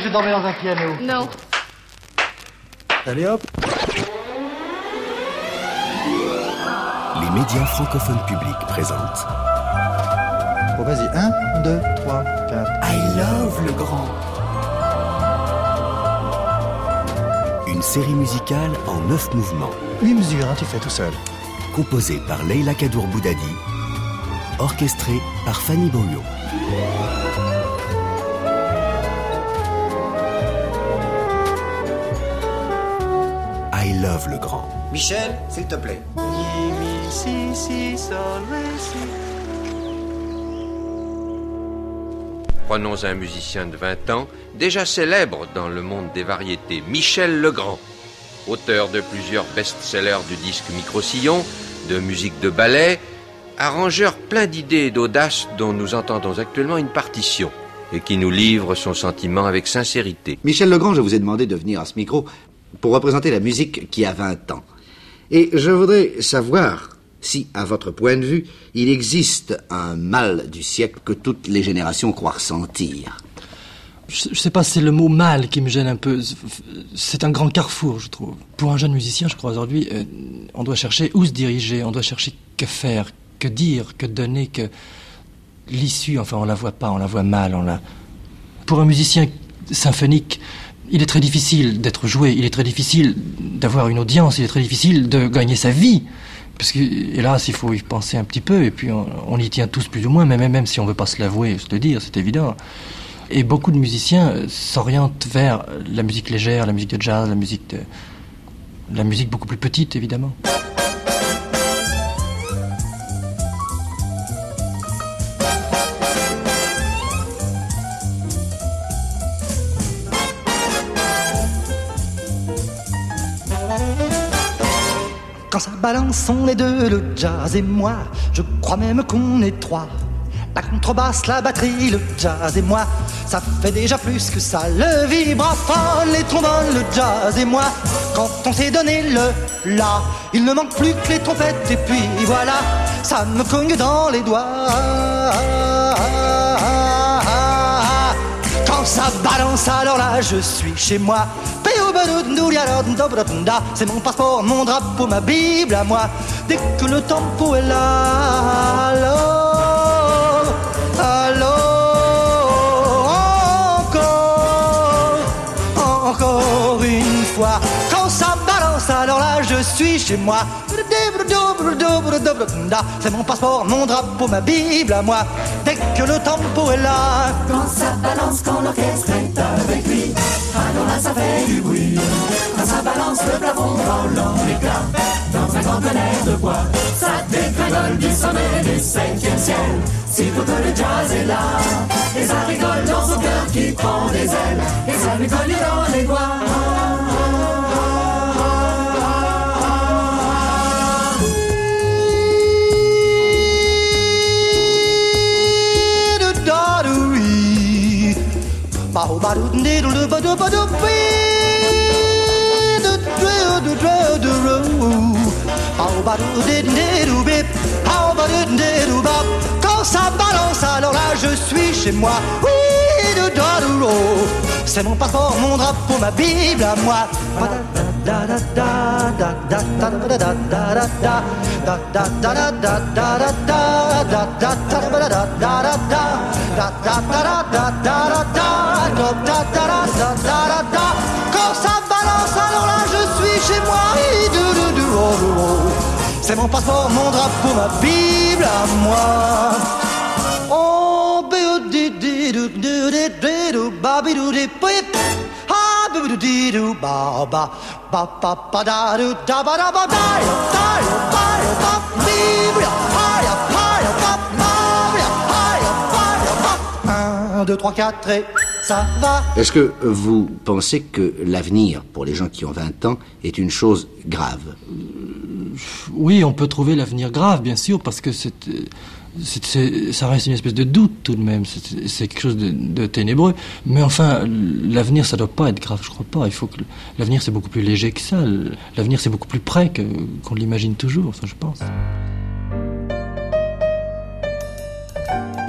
que je dormais dans un piano. Non. Allez hop Les médias francophones publics présentent Bon, vas-y. 1, 2, 3, 4. I Love le Grand. Une série musicale en neuf mouvements, 8 mesures, hein, tu fais tout seul. composée par Leila Kadour Boudadi, orchestrée par Fanny Beaulieu. Love le Grand. Michel, s'il te plaît. Prenons un musicien de 20 ans, déjà célèbre dans le monde des variétés, Michel Legrand, auteur de plusieurs best-sellers du disque Micro-Sillon, de musique de ballet, arrangeur plein d'idées et d'audace dont nous entendons actuellement une partition et qui nous livre son sentiment avec sincérité. Michel Legrand, je vous ai demandé de venir à ce micro pour représenter la musique qui a 20 ans. Et je voudrais savoir si, à votre point de vue, il existe un mal du siècle que toutes les générations croient ressentir. Je, je sais pas, c'est le mot mal qui me gêne un peu. C'est un grand carrefour, je trouve. Pour un jeune musicien, je crois aujourd'hui, euh, on doit chercher où se diriger, on doit chercher que faire, que dire, que donner, que l'issue. Enfin, on la voit pas, on la voit mal. On la. Pour un musicien symphonique, il est très difficile d'être joué. Il est très difficile d'avoir une audience. Il est très difficile de gagner sa vie. Parce que, hélas, il faut y penser un petit peu, et puis on, y tient tous plus ou moins, même, même si on veut pas se l'avouer, se le dire, c'est évident. Et beaucoup de musiciens euh, s'orientent vers la musique légère, la musique de jazz, la musique de, la musique beaucoup plus petite, évidemment. On est deux, le jazz et moi. Je crois même qu'on est trois. La contrebasse, la batterie, le jazz et moi. Ça fait déjà plus que ça. Le vibraphone, les trombones, le jazz et moi. Quand on s'est donné le la, il ne manque plus que les trompettes. Et puis voilà, ça me cogne dans les doigts. Ça balance, alors là, je suis chez moi. C'est mon passeport, mon drapeau, ma Bible à moi. Dès que le tempo est là, alors, alors, encore, encore une fois. Quand ça balance, alors là, je suis chez moi. C'est mon passeport, mon drapeau, ma Bible à moi. Dès que le tempo est là. Quand ça balance, quand l'orchestre est avec lui, alors là ça fait du bruit. Quand ça balance, le plafond volant l'éclat, dans un grand tonnerre de bois, ça dégringole du sommet du septième ciel. Sitôt que le jazz est là, et ça rigole dans son cœur qui prend des ailes, et ça lui cogne dans les doigts. Quand ça balance, alors là je suis chez moi. Oui, c'est mon passeport, mon drapeau, ma Bible à moi. Quand ça balance, alors là je suis chez moi. C'est mon passeport, mon drapeau, ma Bible à moi. Oh. Un, deux, trois, quatre et ça va. Est-ce que vous pensez que l'avenir, pour les gens qui ont 20 ans, est une chose grave? Oui, on peut trouver l'avenir grave, bien sûr, parce que c'est, euh, c'est- c'est- ça reste une espèce de doute tout de même. C'est, c'est quelque chose de, de ténébreux. Mais enfin, l'avenir, ça doit pas être grave, je crois pas. Il faut que l'avenir, c'est beaucoup plus léger que ça. L'avenir, c'est beaucoup plus près que, qu'on l'imagine toujours, ça, je pense.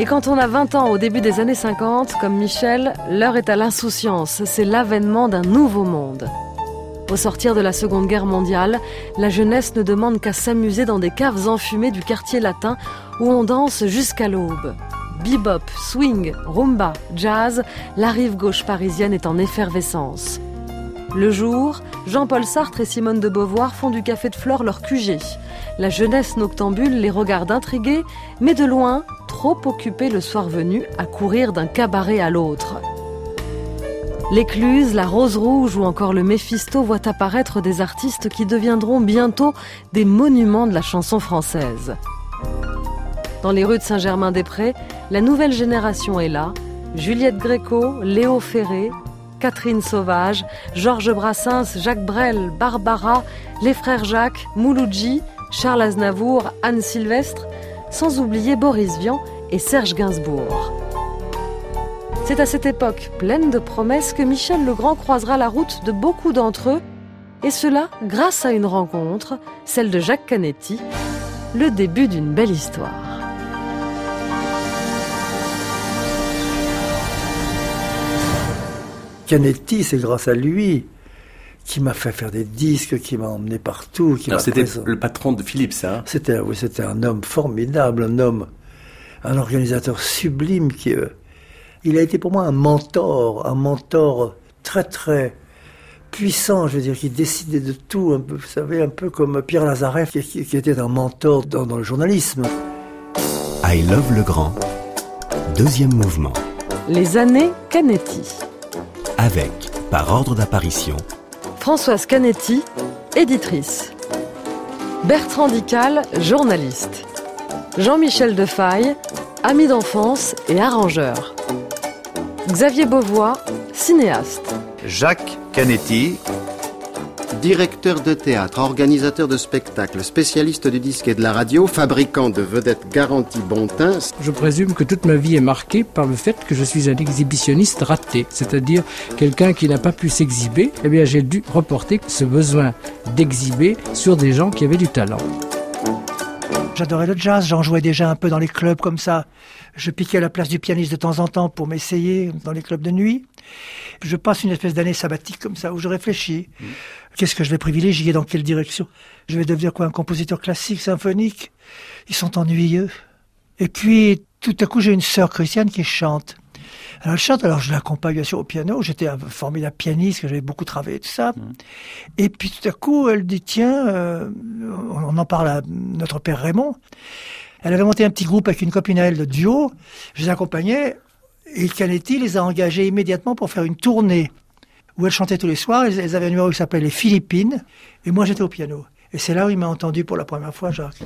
Et quand on a 20 ans au début des années 50, comme Michel, l'heure est à l'insouciance, c'est l'avènement d'un nouveau monde. Au sortir de la Seconde Guerre mondiale, la jeunesse ne demande qu'à s'amuser dans des caves enfumées du quartier latin où on danse jusqu'à l'aube. Bebop, swing, rumba, jazz, la rive gauche parisienne est en effervescence. Le jour, Jean-Paul Sartre et Simone de Beauvoir font du café de flore leur QG. La jeunesse noctambule les regarde intrigués, mais de loin, trop occupés le soir venu à courir d'un cabaret à l'autre. L'écluse, la rose rouge ou encore le Méphisto voient apparaître des artistes qui deviendront bientôt des monuments de la chanson française. Dans les rues de Saint-Germain-des-Prés, la nouvelle génération est là. Juliette Gréco, Léo Ferré, Catherine Sauvage, Georges Brassens, Jacques Brel, Barbara, les frères Jacques, Mouloudji, Charles Aznavour, Anne Sylvestre, sans oublier Boris Vian et Serge Gainsbourg. C'est à cette époque pleine de promesses que Michel Legrand croisera la route de beaucoup d'entre eux, et cela grâce à une rencontre, celle de Jacques Canetti, le début d'une belle histoire. Canetti, c'est grâce à lui qui m'a fait faire des disques, qui m'a emmené partout. Qui Alors c'était le patron de Philips, hein C'était, oui, c'était un homme formidable, un homme, un organisateur sublime qui, euh, il a été pour moi un mentor, un mentor très très puissant, je veux dire, qui décidait de tout, un peu, vous savez, un peu comme Pierre Lazareff, qui, qui était un mentor dans, dans le journalisme. I Love le Grand, deuxième mouvement. Les années Canetti. Avec, par ordre d'apparition, Françoise Canetti, éditrice. Bertrand Dical, journaliste. Jean-Michel Defaille, ami d'enfance et arrangeur. Xavier Beauvois, cinéaste. Jacques Canetti, directeur de théâtre, organisateur de spectacles, spécialiste du disque et de la radio, fabricant de vedettes garantie Bontin. Je présume que toute ma vie est marquée par le fait que je suis un exhibitionniste raté, c'est-à-dire quelqu'un qui n'a pas pu s'exhiber. Eh bien, j'ai dû reporter ce besoin d'exhiber sur des gens qui avaient du talent. J'adorais le jazz, j'en jouais déjà un peu dans les clubs comme ça. Je piquais à la place du pianiste de temps en temps pour m'essayer dans les clubs de nuit. Je passe une espèce d'année sabbatique comme ça où je réfléchis. Qu'est-ce que je vais privilégier Dans quelle direction? Je vais devenir quoi Un compositeur classique, symphonique? Ils sont ennuyeux. Et puis, tout à coup, j'ai une sœur chrétienne qui chante. Alors elle chante, alors je l'accompagne bien sûr au piano. J'étais un formidable pianiste, que j'avais beaucoup travaillé, tout ça. Et puis tout à coup, elle dit tiens, euh, on en parle à notre père Raymond. Elle avait monté un petit groupe avec une copine à elle de duo. Je les accompagnais. Et Canetti les a engagés immédiatement pour faire une tournée où elle chantait tous les soirs. Elles elles avaient un numéro qui s'appelait Les Philippines. Et moi, j'étais au piano. Et c'est là où il m'a entendu pour la première fois, Jacques.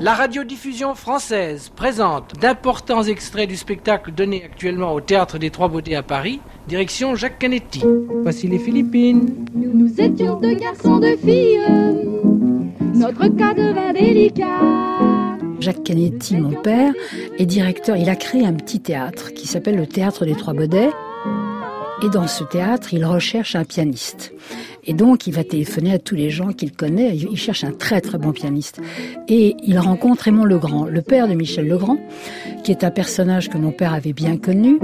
La radiodiffusion française présente d'importants extraits du spectacle donné actuellement au Théâtre des Trois Beautés à Paris, direction Jacques Canetti. Voici les Philippines. Nous, nous étions deux garçons, deux filles. Notre cas devint délicat. Jacques Canetti, mon père, est directeur. Il a créé un petit théâtre qui s'appelle le Théâtre des Trois Baudets. Et dans ce théâtre, il recherche un pianiste. Et donc, il va téléphoner à tous les gens qu'il connaît. Il cherche un très très bon pianiste. Et il rencontre Raymond Legrand, le père de Michel Legrand, qui est un personnage que mon père avait bien connu.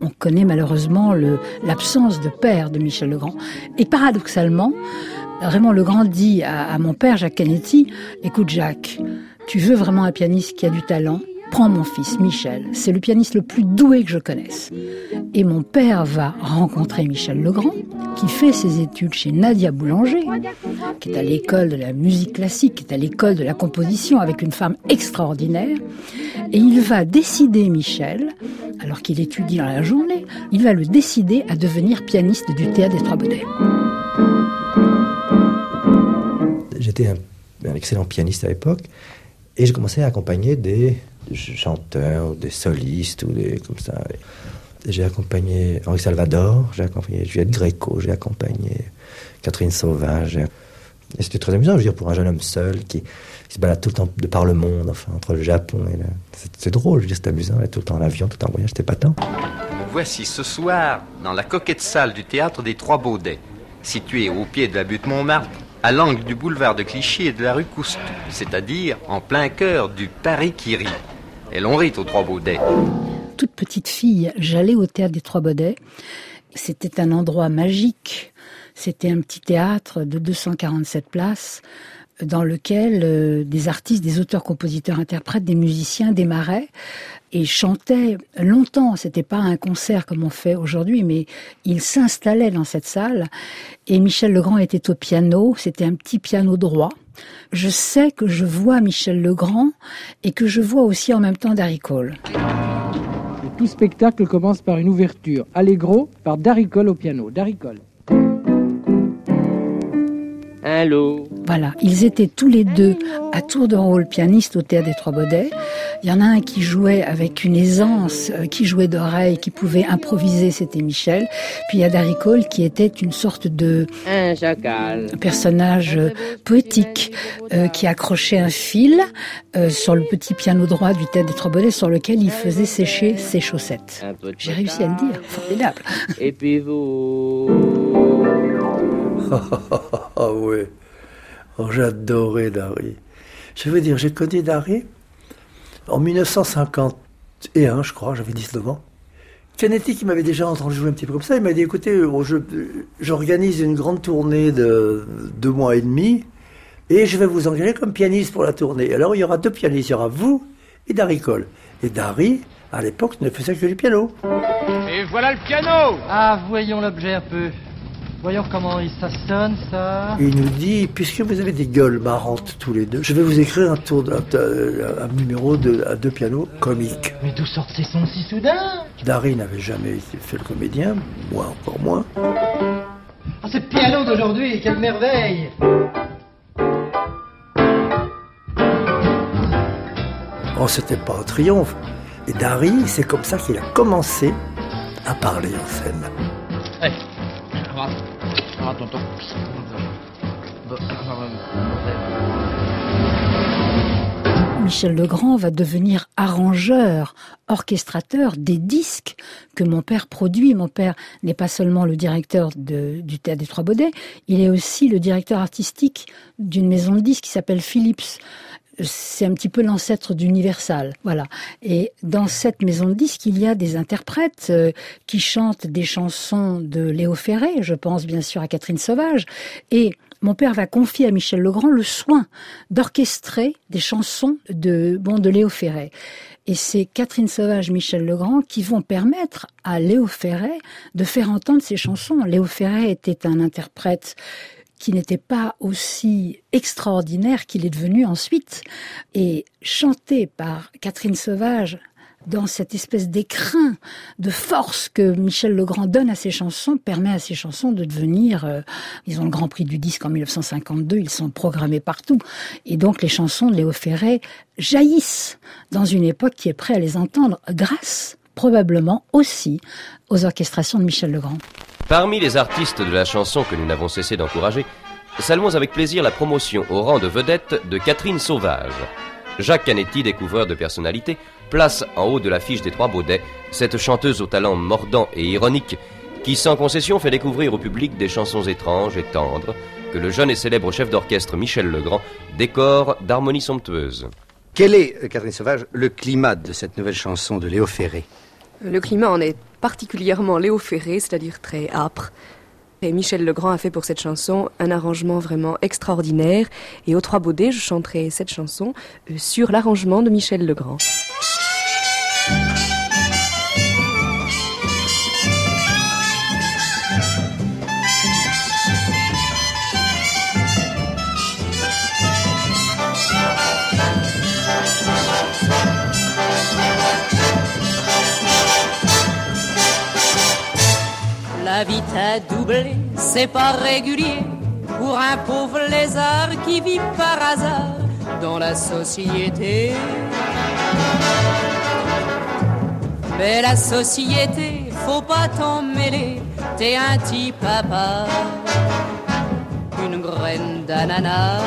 On connaît malheureusement l'absence de père de Michel Legrand. Et paradoxalement, Raymond Legrand dit à, à mon père, Jacques Canetti, écoute Jacques, tu veux vraiment un pianiste qui a du talent Prends mon fils, Michel. C'est le pianiste le plus doué que je connaisse. Et mon père va rencontrer Michel Legrand, qui fait ses études chez Nadia Boulanger, qui est à l'école de la musique classique, qui est à l'école de la composition, avec une femme extraordinaire. Et il va décider, Michel, alors qu'il étudie dans la journée, il va le décider à devenir pianiste du théâtre des Trois Baudets. J'étais un, un excellent pianiste à l'époque et j'ai commencé à accompagner des chanteurs, des solistes ou des comme ça. J'ai accompagné Henri Salvador, j'ai accompagné Juliette Gréco, j'ai accompagné Catherine Sauvage. Et c'était très amusant, je veux dire, pour un jeune homme seul qui, se balade tout le temps de par le monde, entre le Japon et le... C'est, drôle, je veux dire, c'est amusant, tout le temps en avion, tout le temps en voyage, c'était pas tant. Voici ce soir, dans la coquette salle du théâtre des Trois Baudets, située au pied de la butte Montmartre, à l'angle du boulevard de Clichy et de la rue Coustou, c'est-à-dire en plein cœur du Paris qui rit. Et l'on rit aux Trois Baudets. Toute petite fille, j'allais au théâtre des Trois Baudets. C'était un endroit magique. C'était un petit théâtre de 247 places dans lequel euh, des artistes, des auteurs, compositeurs, interprètes, des musiciens démarraient et chantaient longtemps. C'était pas un concert comme on fait aujourd'hui, mais ils s'installaient dans cette salle. Et Michel Legrand était au piano. C'était un petit piano droit. Je sais que je vois Michel Legrand et que je vois aussi en même temps Darry Cole. Tout spectacle commence par une ouverture. Allegro par Darry Cole au piano. Darry Cole. Allô Voilà, ils étaient tous les deux à tour de rôle pianiste au Théâtre des Trois Baudets. Il y en a un qui jouait avec une aisance, euh, qui jouait d'oreille, qui pouvait improviser, c'était Michel. Puis il y a Darry Cole qui était une sorte de Un chacal. personnage euh, poétique euh, qui accrochait un fil euh, sur le petit piano droit du Théâtre des Trois Baudets sur lequel il faisait sécher ses chaussettes. J'ai réussi à le dire, formidable. Et puis vous Ah ouais. Oh, J'adorais Dari. Je veux dire, j'ai connu Dari en 1951, je crois, j'avais 19 ans. Canetti, qui m'avait déjà entendu jouer un petit peu comme ça, il m'a dit écoutez, je- j'organise une grande tournée de deux mois et demi et je vais vous engager comme pianiste pour la tournée. Alors il y aura deux pianistes, il y aura vous et Dari Cole. Et Dari, à l'époque, ne faisait que du piano. Et voilà le piano Ah, voyons l'objet un peu. Voyons comment il- ça sonne, ça. Il nous dit, puisque vous avez des gueules marrantes tous les deux, je vais vous écrire un tour, de, un, un numéro de, à deux pianos comiques. Mais d'où sortent ces sons si soudains? Dari n'avait jamais été- fait le comédien, moi encore moins. Ah, ce piano d'aujourd'hui, quelle merveille Oh, c'était pas un triomphe. Et Dari, c'est comme ça qu'il a commencé à parler en scène. Michel Legrand va devenir arrangeur, orchestrateur des disques que mon père produit. Mon père n'est pas seulement le directeur du Théâtre des Trois Baudets, il est aussi le directeur artistique d'une maison de disques qui s'appelle Philips. C'est un petit peu l'ancêtre d'Universal, voilà. Et dans cette maison de disques, il y a des interprètes euh, qui chantent des chansons de Léo Ferré. Je pense bien sûr à Catherine Sauvage. Et mon père va confier à Michel Legrand le soin d'orchestrer des chansons de, bon, de Léo Ferré. Et c'est Catherine Sauvage, Michel Legrand qui vont permettre à Léo Ferré de faire entendre ses chansons. Léo Ferré était un interprète qui n'était pas aussi extraordinaire qu'il est devenu ensuite. Et chanté par Catherine Sauvage dans cette espèce d'écrin de force que Michel Legrand donne à ses chansons, permet à ses chansons de devenir, euh, ils ont le Grand Prix du disque en 1952, ils sont programmés partout. Et donc les chansons de Léo Ferré jaillissent dans une époque qui est prête à les entendre grâce probablement aussi aux orchestrations de Michel Legrand. Parmi les artistes de la chanson que nous n'avons cessé d'encourager, saluons avec plaisir la promotion au rang de vedette de Catherine Sauvage. Jacques Canetti, découvreur de personnalité, place en haut de l'affiche des Trois Baudets cette chanteuse au talent mordant et ironique qui, sans concession, fait découvrir au public des chansons étranges et tendres que le jeune et célèbre chef d'orchestre Michel Legrand décore d'harmonies somptueuses. Quel est, euh, Catherine Sauvage, le climat de cette nouvelle chanson de Léo Ferré? Le climat en est particulièrement Léo Ferré, c'est-à-dire très âpre. Et Michel Legrand a fait pour cette chanson un arrangement vraiment extraordinaire. Et aux Trois Baudets, je chanterai cette chanson euh, sur l'arrangement de Michel Legrand. La vie t'a doublé, c'est pas régulier pour un pauvre lézard qui vit par hasard dans la société. Mais la société, faut pas t'en mêler, t'es un à part, une graine d'ananas.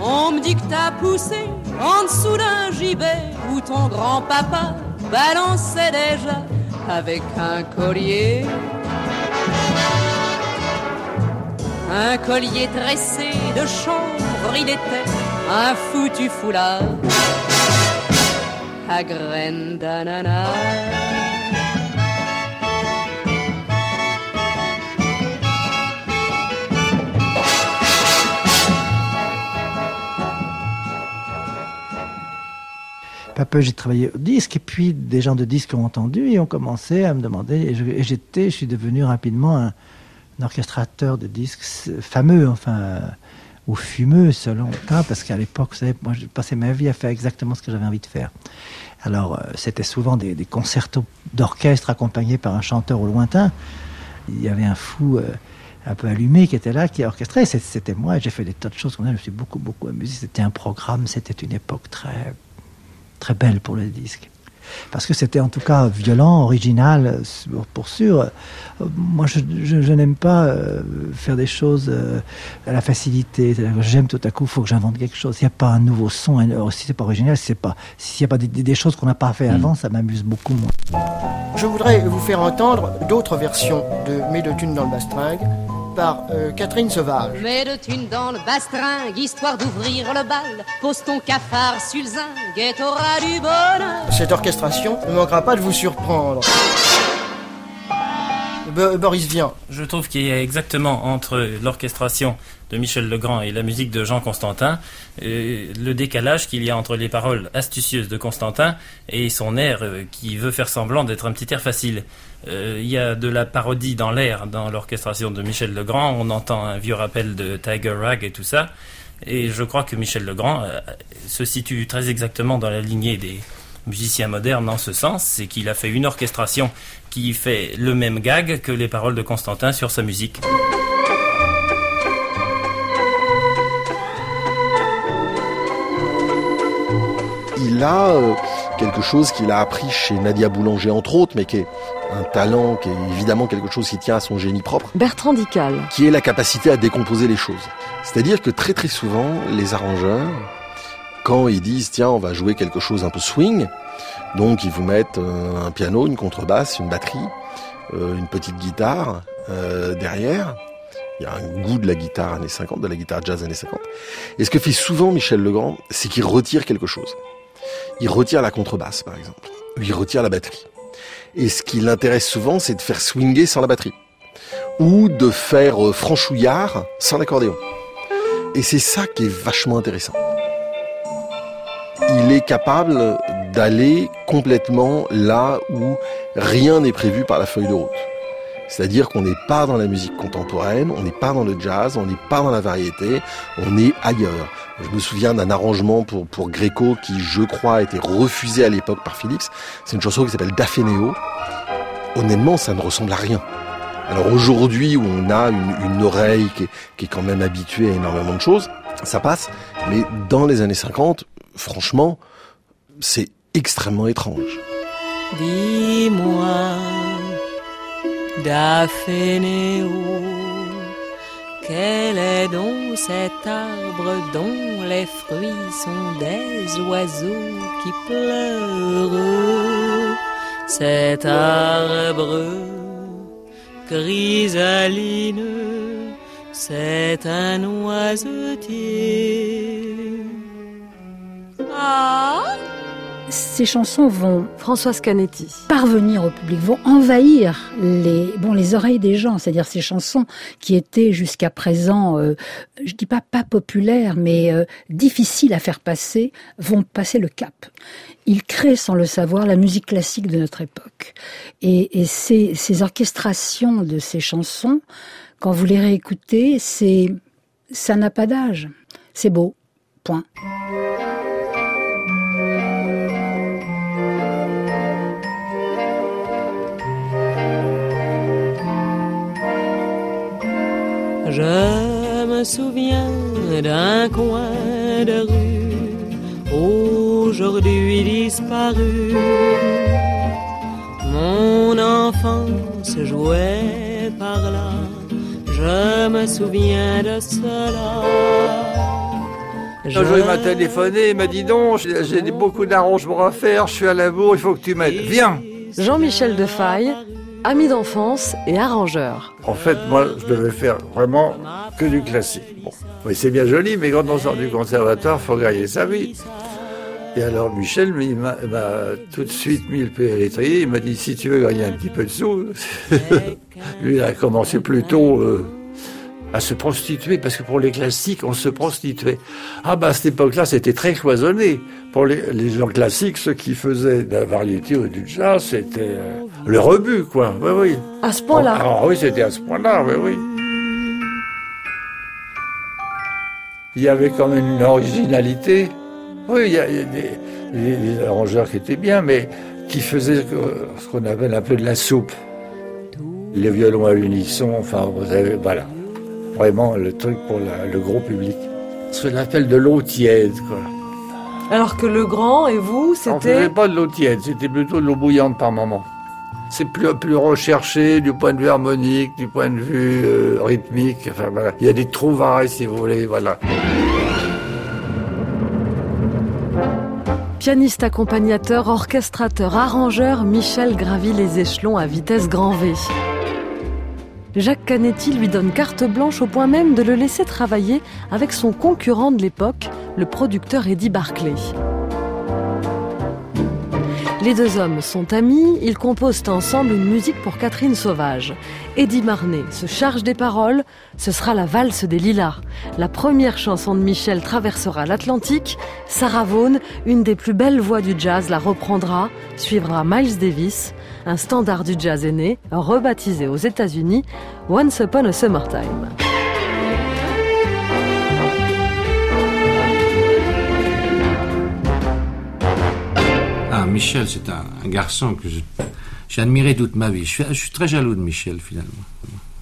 On me dit que t'as poussé en dessous d'un gibet où ton grand-papa balançait déjà avec un collier. Un collier tressé de chanvre il était un foutu foulard à graines d'ananas. Peu j'ai travaillé au disque, et puis des gens de disque ont entendu et ont commencé à me demander. Et je- j'étais, je suis devenu rapidement un, orchestrateur de disques fameux, enfin, ou fumeux selon le cas, parce qu'à l'époque, vous savez, moi, j'ai passé ma vie à faire exactement ce que j'avais envie de faire. Alors, euh, c'était souvent des, des concertos d'orchestre accompagnés par un chanteur au lointain. Il y avait un fou. euh, un peu allumé qui était là, qui orchestrait. C'était moi, j'ai fait des tas de choses. Je me suis beaucoup, beaucoup amusé. C'était un programme, c'était une époque très, très belle pour le disque. Parce que c'était en tout cas violent, original, pour sûr. Moi, je, je- je n'aime pas euh, faire des choses euh, à la facilité. C'est-à-dire que J'aime tout à coup, il faut que j'invente quelque chose. S'il n'y a pas un nouveau son, alors, si c'est pas original, si c'est pas, s'il n'y a pas des, choses qu'on n'a pas fait avant, ça m'amuse beaucoup moins. Je voudrais vous faire entendre d'autres versions de Mes deux thunes dans le bastringue par euh, Catherine Sauvage. Mets de thunes dans le bastringue, histoire d'ouvrir le bal. Pose ton cafard sur le zinc et t'auras du bonheur. Cette orchestration ne manquera pas de vous surprendre. Bo- Boris Vian. Je trouve qu'il y a exactement entre l'orchestration de Michel Legrand et la musique de Jean Constantin euh, le décalage qu'il y a entre les paroles astucieuses de Constantin et son air euh, qui veut faire semblant d'être un petit air facile. Euh, il y a de la parodie dans l'air dans l'orchestration de Michel Legrand. On entend un vieux rappel de Tiger Rag et tout ça. Et je crois que Michel Legrand euh, se situe très exactement dans la lignée des musiciens modernes en ce sens, c'est qu'il a fait une orchestration qui fait le même gag que les paroles de Constantin sur sa musique. Il a euh, quelque chose qu'il a appris chez Nadia Boulanger entre autres, mais qui est un talent, qui est évidemment quelque chose qui tient à son génie propre, Bertrand Dical. qui est la capacité à décomposer les choses. C'est-à-dire que très très souvent, les arrangeurs, quand ils disent tiens on va jouer quelque chose un peu swing, donc ils vous mettent euh, un piano, une contrebasse, une batterie, euh, une petite guitare euh, derrière. Il y a un goût de la guitare années 50, de la guitare jazz années 50. Et ce que fait souvent Michel Legrand, c'est qu'il retire quelque chose. Il retire la contrebasse, par exemple. Il retire la batterie. Et ce qui l'intéresse souvent, c'est de faire swinger sans la batterie. Ou de faire euh, franchouillard sans l'accordéon. Et c'est ça qui est vachement intéressant. Il est capable d'aller complètement là où rien n'est prévu par la feuille de route. C'est-à-dire qu'on n'est pas dans la musique contemporaine, on n'est pas dans le jazz, on n'est pas dans la variété, on est ailleurs. Je me souviens d'un arrangement pour, pour Gréco qui, je crois, a été refusé à l'époque par Philips. C'est une chanson qui s'appelle Daphénéo. Honnêtement, ça ne ressemble à rien. Alors aujourd'hui, où on a une, oreille qui est, qui est quand même habituée à énormément de choses, ça passe. Mais dans les années 50, franchement, c'est extrêmement étrange. Dis-moi, Daphénéo, quel est donc cet arbre dont les fruits sont des oiseaux qui pleurent Cet arbre chrysaline, c'est un oiseutier. Ah? Ces chansons vont Françoise Canetti parvenir au public, vont envahir les bon les oreilles des gens, c'est-à-dire ces chansons qui étaient jusqu'à présent, euh, je dis pas pas populaires, mais euh, difficiles à faire passer, vont passer le cap. Il crée sans le savoir la musique classique de notre époque. Et, et ces, ces orchestrations de ces chansons, quand vous les réécoutez, c'est ça n'a pas d'âge. C'est beau. Point. Je me souviens d'un coin de rue aujourd'hui disparu. Mon enfance jouait par là, je me souviens de cela. Un jour, il m'a téléphoné, il m'a dit non, j'ai j'ai beaucoup d'arrangements à faire, je suis à la bourre, il faut que tu m'aides. Viens Jean-Michel Defaille, ami d'enfance et arrangeur. En fait, moi, je devais faire vraiment que du classique. Bon, mais c'est bien joli, mais quand on sort du conservatoire, faut gagner sa vie. Et alors Michel m'a tout de suite mis le pied à l'étrier. Il m'a dit si tu veux gagner un petit peu de sous, lui il a commencé plutôt euh, à se prostituer parce que pour les classiques on se prostituait. Ah bah à cette époque-là c'était très cloisonné. Pour les, les gens classiques, ceux qui faisaient de la variété ou du jazz, c'était euh, le rebut quoi. Oui oui. À ce point-là. Ah oui c'était à ce point-là. Oui oui. Il y avait quand même une originalité. Oui, il y a, il y a des, arrangeurs qui étaient bien, mais qui faisaient ce qu'on appelle un peu de la soupe. Les violons à l'unisson, enfin, vous avez, voilà. Vraiment le truc pour la- le gros public. Ce qu'on appelle de l'eau tiède, quoi. Alors que le grand et vous, On c'était... faisait pas de l'eau tiède, c'était plutôt de l'eau bouillante par moment. C'est plus, plus recherché du point de vue harmonique, du point de vue euh, rythmique. Enfin, voilà. Il y a des trouvailles, si vous voulez, voilà. Pianiste accompagnateur, orchestrateur, arrangeur, Michel gravit les échelons à vitesse grand V. Jacques Canetti lui donne carte blanche au point même de le laisser travailler avec son concurrent de l'époque, le producteur Eddie Barclay. Les deux hommes sont amis, ils composent ensemble une musique pour Catherine Sauvage. Eddie Marnet se charge des paroles, ce sera la valse des lilas. La première chanson de Michel traversera l'Atlantique, Sarah Vaughan, une des plus belles voix du jazz, la reprendra, suivra Miles Davis, un standard du jazz est né, rebaptisé aux États-Unis Once Upon a Summertime. Ah, Michel, c'est un, un garçon que j'ai admiré toute ma vie. Je suis, je suis très jaloux de Michel, finalement.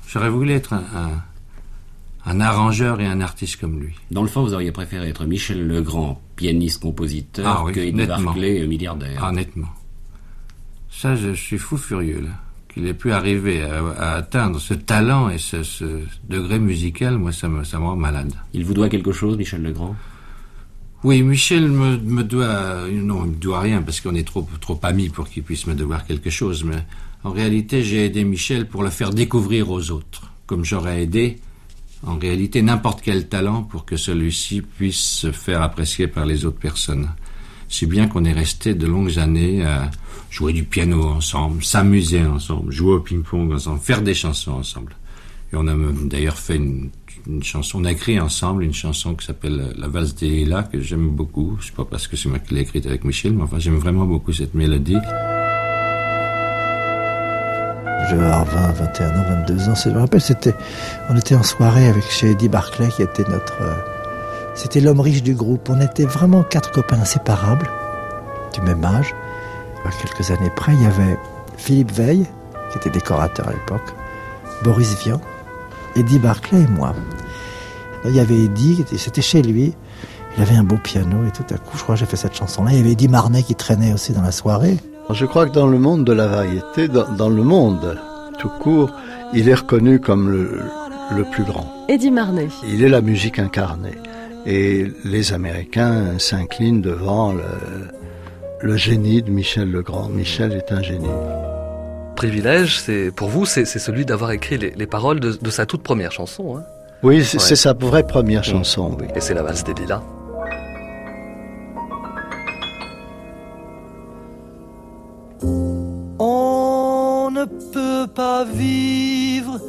J'aurais voulu être un, un- un arrangeur et un artiste comme lui. Dans le fond, vous auriez préféré être Michel Legrand, pianiste-compositeur, Ah oui, que euh, milliardaire. Ah, nettement. Ça, je suis fou furieux, là. Qu'il ait pu arriver à, à atteindre ce talent et ce, ce degré musical, moi, ça me, ça me rend malade. Il vous doit quelque chose, Michel Legrand? Oui, Michel me, me doit... Non, il me doit rien, parce qu'on est trop, trop amis pour qu'il puisse me devoir quelque chose, mais en réalité, j'ai aidé Michel pour le faire découvrir aux autres, comme j'aurais aidé, en réalité, n'importe quel talent pour que celui-ci puisse se faire apprécier par les autres personnes. Si bien qu'on est resté de longues années à jouer du piano ensemble, s'amuser ensemble, jouer au ping-pong ensemble, faire des chansons ensemble. Et on a même d'ailleurs fait une, chanson, on a écrit ensemble une chanson qui s'appelle La valse des lilas, que j'aime beaucoup. C'est pas parce que c'est moi qui l'ai écrite avec Michel, mais enfin j'aime vraiment beaucoup cette mélodie. Avoir 20, 21 ans, 22 ans. Je me rappelle, c'était, on était en soirée avec chez Eddie Barclay, qui était notre, euh, c'était l'homme riche du groupe. On était vraiment quatre copains inséparables, du même âge. À quelques années près, il y avait Philippe Veil, qui était décorateur à l'époque, Boris Vian, Eddie Barclay et moi. Alors, il y avait Eddie, c'était chez lui. Il avait un beau piano et tout à coup, je crois que j'ai fait cette chanson-là. Il y avait Eddie Marnet qui traînait aussi dans la soirée. Je crois que dans le monde de la variété, dans, dans le monde tout court, il est reconnu comme le, le plus grand. Eddie Marnet. Il est la musique incarnée. Et les Américains s'inclinent devant le, le génie de Michel Legrand. Michel est un génie. Privilège, c'est pour vous, c'est celui d'avoir écrit les, les paroles de, de sa toute première chanson. Hein. Oui, c'est Ouais. sa vraie première chanson, oui. Et c'est la valse des lilas. On ne peut pas vivre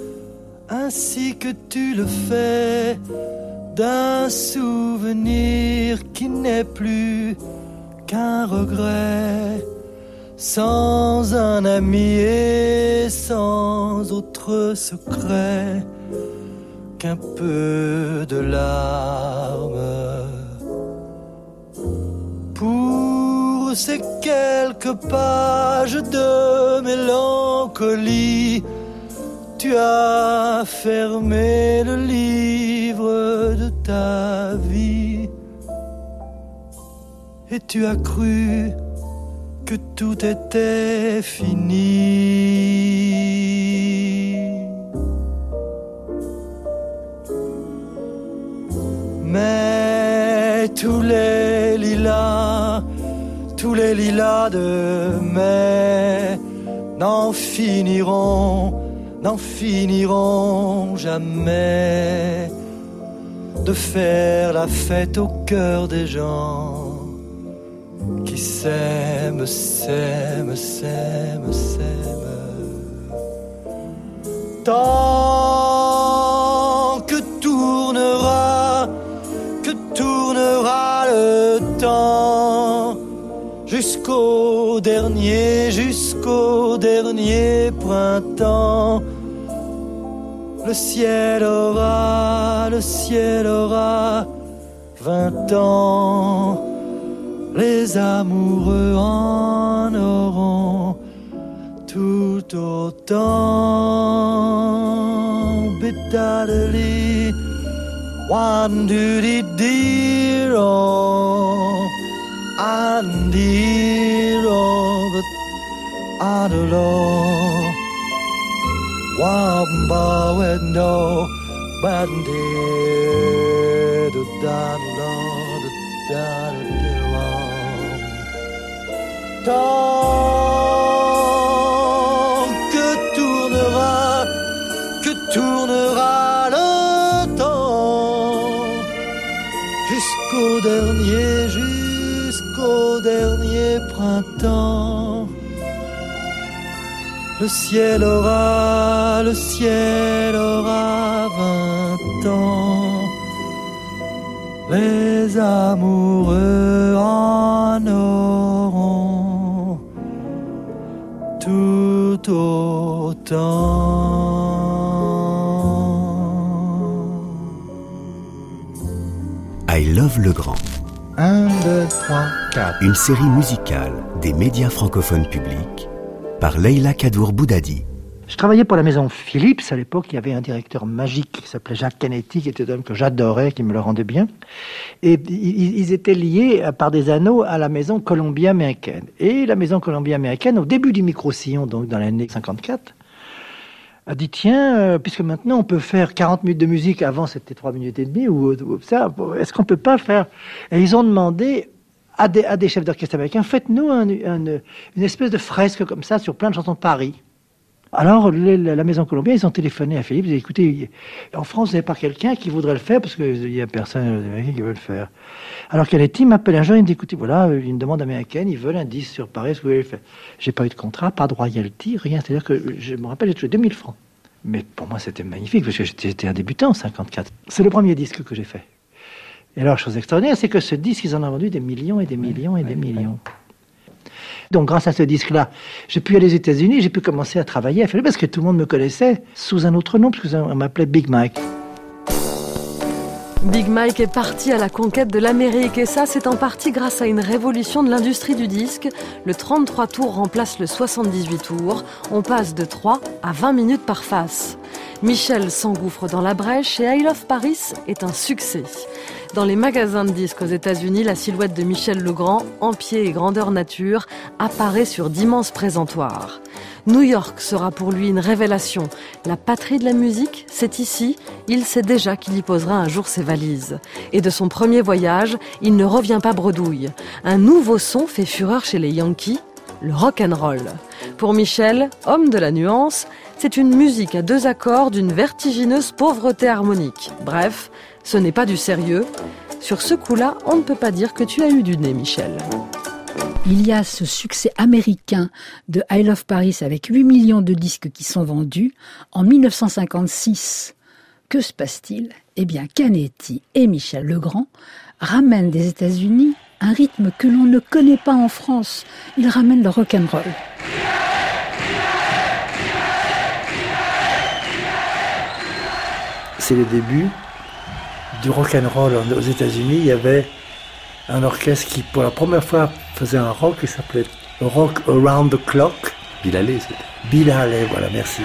ainsi que tu le fais d'un souvenir qui n'est plus qu'un regret sans un ami et sans autre secret qu'un peu de larmes pour ces quelques pages de mélancolie. Tu as fermé le livre de ta vie et tu as cru que tout était fini. Mais tous les lilas, tous les lilas de mai n'en finiront, n'en finiront jamais de faire la fête au cœur des gens qui s'aiment, s'aiment, s'aiment, s'aiment. Tant que tournera, que tournera le temps jusqu'au dernier, jusqu'au dernier printemps. Le ciel aura, le ciel aura vingt ans. Les amoureux en auront tout autant. One duty and but. Wamba window, bandit, da da da da Tant que tournera, que tournera le temps jusqu'au dernier, Le ciel aura, le ciel aura vingt ans. Les amoureux en auront tout autant. I Love le Grand. Un, deux, trois, quatre. Une série musicale des médias francophones publics par Leila Kadour Boudadi. Je travaillais pour la maison Philips. À l'époque, il y avait un directeur magique qui s'appelait Jacques Canetti, qui était un homme que j'adorais, qui me le rendait bien. Et ils étaient liés par des anneaux à la maison Columbia américaine. Et la maison Columbia américaine, au début du micro-sillon, donc dans l'année 54, a dit tiens, euh, puisque maintenant on peut faire 40 minutes de musique, avant c'était 3 minutes et demie, ou, ou ça, est-ce qu'on peut pas faire? Et ils ont demandé à des, chefs d'orchestre américains, faites-nous un, un, une espèce de fresque comme ça sur plein de chansons de Paris. Alors, la Maison Columbia, ils ont téléphoné à Philippe, ils ont dit, écoutez, en France, vous n'avez pas quelqu'un qui voudrait le faire, parce qu'il n'y a personne qui veut le faire. Alors Canetti m'appelle un jour, il me dit, écoutez, voilà, une demande américaine, ils veulent un disque sur Paris, est-ce que vous voulez le faire? J'ai pas eu de contrat, pas de royalty, rien. C'est-à-dire que, je me rappelle, j'ai touché 2000 francs. Mais pour moi, c'était magnifique, parce que j'étais un débutant en 54. C'est le premier disque que j'ai fait. Et alors, chose extraordinaire, c'est que ce disque, ils en ont vendu des millions et des millions et des millions. Donc, grâce à ce disque-là, j'ai pu aller aux États-Unis, j'ai pu commencer à travailler à faire parce que tout le monde me connaissait sous un autre nom, parce qu'on m'appelait Big Mike. Big Mike est parti à la conquête de l'Amérique et ça c'est en partie grâce à une révolution de l'industrie du disque. Le 33 tours remplace le 78 tours. On passe de 3 à 20 minutes par face. Michel s'engouffre dans la brèche et I Love Paris est un succès. Dans les magasins de disques aux États-Unis, la silhouette de Michel Legrand, en pied et grandeur nature, apparaît sur d'immenses présentoirs. New York sera pour lui une révélation. La patrie de la musique, c'est ici. Il sait déjà qu'il y posera un jour ses valises. Et de son premier voyage, il ne revient pas bredouille. Un nouveau son fait fureur chez les Yankees, le rock and roll. Pour Michel, homme de la nuance, c'est une musique à deux accords d'une vertigineuse pauvreté harmonique. Bref, ce n'est pas du sérieux. Sur ce coup-là, on ne peut pas dire que tu as eu du nez, Michel. Il y a ce succès américain de I Love Paris avec 8 millions de disques qui sont vendus. En 1956, que se passe-t-il? Eh bien, Canetti et Michel Legrand ramènent des États-Unis un rythme que l'on ne connaît pas en France. Ils ramènent le rock'n'roll. C'est le début du rock'n'roll aux États-Unis. Il y avait un orchestre qui, pour la première fois, faisait un rock qui s'appelait Rock Around the Clock. Bill Haley, c'était. Bill Haley, voilà, merci.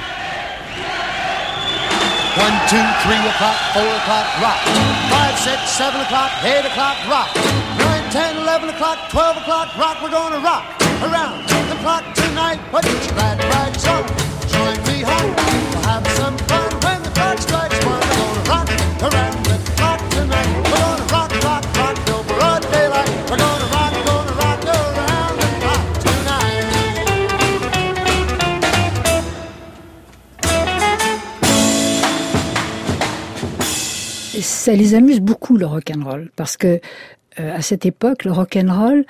1, 2, 3 o'clock, 4 o'clock, rock. 5, 6, 7 o'clock, 8 o'clock, rock. 9, 10, 11 o'clock, 12 o'clock, rock. We're gonna rock around the clock tonight. Put your glad rags on. Join me home. Ça les amuse beaucoup le rock and roll parce que euh, à cette époque, le rock and roll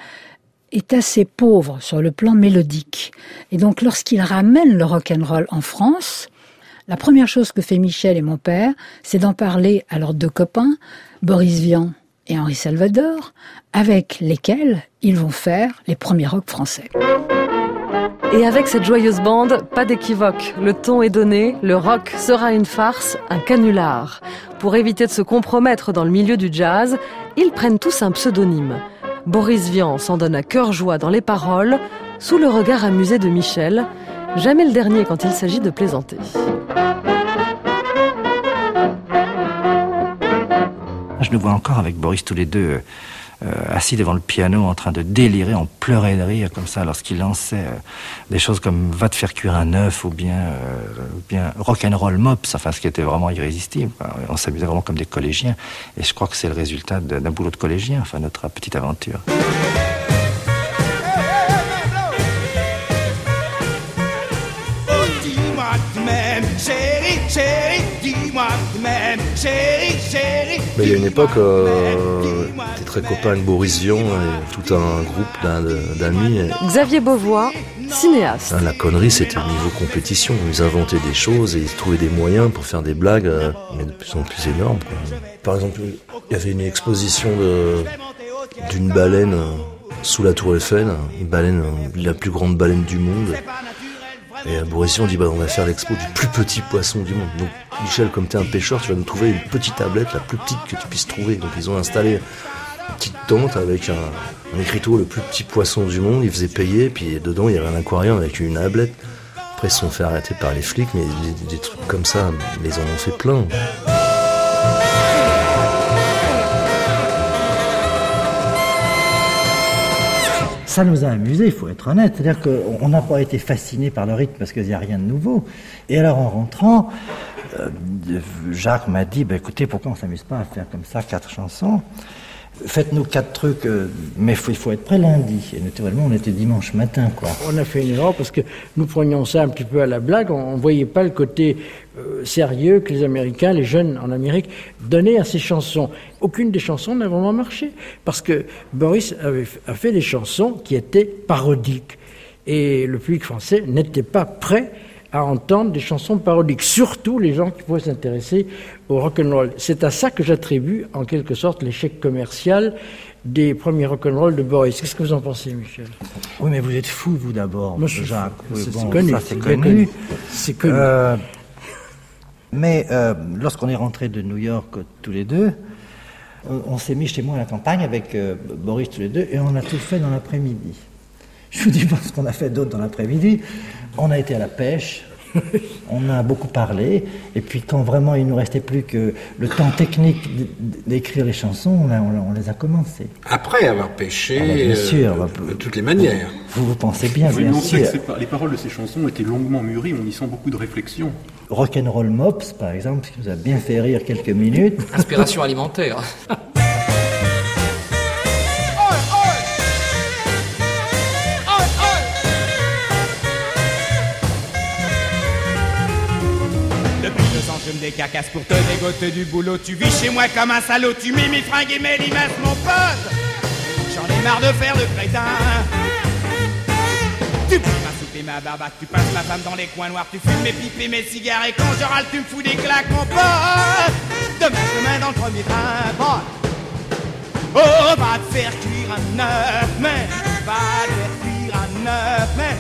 est assez pauvre sur le plan mélodique. Et donc, lorsqu'il ramène le rock and roll en France, la première chose que fait Michel et mon père, c'est d'en parler à leurs deux copains, Boris Vian et Henri Salvador, avec lesquels ils vont faire les premiers rock français. Et avec cette joyeuse bande, pas d'équivoque. Le ton est donné, le rock sera une farce, un canular. Pour éviter de se compromettre dans le milieu du jazz, ils prennent tous un pseudonyme. Boris Vian s'en donne à cœur joie dans les paroles, sous le regard amusé de Michel, jamais le dernier quand il s'agit de plaisanter. Je nous vois encore avec Boris tous les deux euh, assis devant le piano en train de délirer, en pleurer de rire comme ça lorsqu'il lançait euh, des choses comme Va te faire cuire un œuf ou bien, euh, bien rock and roll mops, enfin ce qui était vraiment irrésistible. On s'amusait vraiment comme des collégiens et je crois que c'est le résultat d'un boulot de collégien, enfin notre petite aventure. Mais il y a une époque, euh, était très copain avec Boris Vian et tout un groupe d'amis. Xavier Beauvois, cinéaste. La connerie, c'était au niveau compétition. Ils inventaient des choses et ils trouvaient des moyens pour faire des blagues, euh, mais de plus en plus énormes. Par exemple, il y avait une exposition d'une baleine euh, sous la tour Eiffel, une baleine, la plus grande baleine du monde. Et à Boris on dit bah on va faire l'expo du plus petit poisson du monde. Donc Michel, comme tu es un pêcheur, tu vas nous trouver une petite tablette, la plus petite que tu puisses trouver. Donc ils ont installé une petite tente avec un, un écriteau, le plus petit poisson du monde. Ils faisaient payer, puis dedans il y avait un aquarium avec une tablette. Après ils se sont fait arrêter par les flics, mais des, des trucs comme ça, ils en ont fait plein. Ça nous a amusé, il faut être honnête. C'est-à-dire qu'on n'a pas été fasciné par le rythme parce qu'il n'y a rien de nouveau. Et alors en rentrant, euh, Jacques m'a dit, bah, écoutez, pourquoi on ne s'amuse pas à faire comme ça quatre chansons? Faites-nous quatre trucs, euh, mais il faut être prêt lundi. Et naturellement, on était dimanche matin, quoi. On a fait une erreur parce que nous prenions ça un petit peu à la blague. On ne voyait pas le côté euh, sérieux que les Américains, les jeunes en Amérique, donnaient à ces chansons. Aucune des chansons n'a vraiment marché parce que Boris avait, a fait des chansons qui étaient parodiques. Et le public français n'était pas prêt à entendre des chansons parodiques, surtout les gens qui pouvaient s'intéresser au rock'n'roll. C'est à ça que j'attribue en quelque sorte l'échec commercial des premiers rock'n'roll de Boris. Qu'est-ce que vous en pensez, Michel? Oui, mais vous êtes fou, vous d'abord, Jacques. C'est connu. C'est connu. Euh, mais euh, lorsqu'on est rentré de New York tous les deux, on, s'est mis chez moi à la campagne avec euh, Boris tous les deux et on a tout fait dans l'après-midi. Je vous dis pas ce qu'on a fait d'autre dans l'après-midi. On a été à la pêche, on a beaucoup parlé, et puis quand vraiment il nous restait plus que le temps technique d'écrire les chansons, on, les a commencées. Après avoir pêché, ah bah, bien sûr, euh, de toutes les manières. Vous, vous pensez bien, vous bien sûr. Que les paroles de ces chansons étaient longuement mûries, on y sent beaucoup de réflexion. Rock'n'Roll Mops, par exemple, qui nous a bien fait rire quelques minutes. Inspiration alimentaire. des cacasses pour te dégoter du boulot. Tu vis chez moi comme un salaud, tu mets mes fringues et mes limaces, mon pote. J'en ai marre de faire le crétin. Tu prends ma soupe et ma barbaque, tu passes ma femme dans les coins noirs, tu fumes mes pipes et mes cigares et quand je râle, tu me fous des claques, mon pote. Demain, demain dans le premier train. Oh, va te faire cuire un œuf, mais va te faire cuire un œuf, mais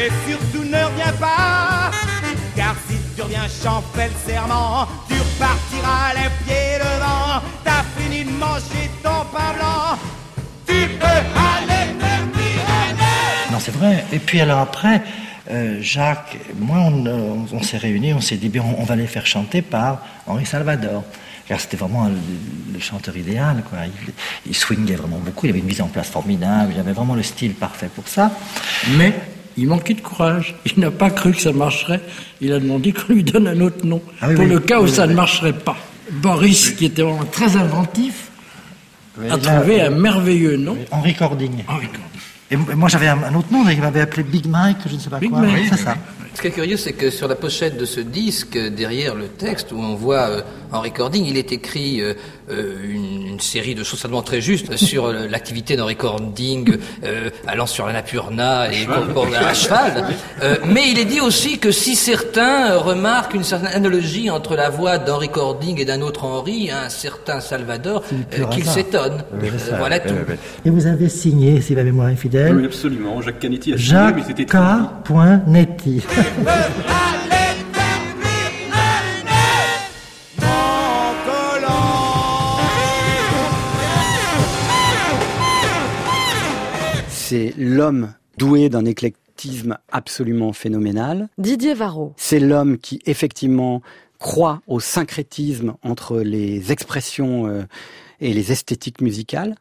et surtout ne reviens pas, tu reviens, j'en fais le serment. Tu repartiras les pieds devant. T'as fini de manger ton pain blanc. Tu peux aller me Non, c'est vrai. Et puis alors après, euh, Jacques, moi, on, on, s'est réunis, on s'est dit, bien, on, va les faire chanter par Henri Salvador. Car c'était vraiment le, chanteur idéal. Quoi. Il, il swingait vraiment beaucoup, il avait une mise en place formidable, il avait vraiment le style parfait pour ça. Mais il manquait de courage. Il n'a pas cru que ça marcherait. Il a demandé qu'on lui donne un autre nom. Ah pour le cas où ça ne marcherait pas. Boris, qui était vraiment très inventif, a trouvé un merveilleux nom. Henri Cording. Henri Cording. Et moi j'avais un, autre nom, il m'avait appelé Big Mike, je ne sais pas quoi. c'est ça. Ce qui est curieux, c'est que sur la pochette de ce disque, derrière le texte, où on voit euh, en recording, il est écrit euh, euh, une, série de choses certainement très justes sur l'activité d'un recording allant sur la Napurna et à cheval. mais il est dit aussi que si certains remarquent une certaine analogie entre la voix d'un recording et d'un autre Henri, un certain Salvador, qu'il s'étonne. voilà tout. Et vous avez signé, si ma mémoire est fidèle. Oui, absolument. Jacques Canetti a signé, Jacques mais c'était K. C'est l'homme doué d'un éclectisme absolument phénoménal. Didier Varro. C'est l'homme qui effectivement croit au syncrétisme entre les expressions euh, et les esthétiques musicales,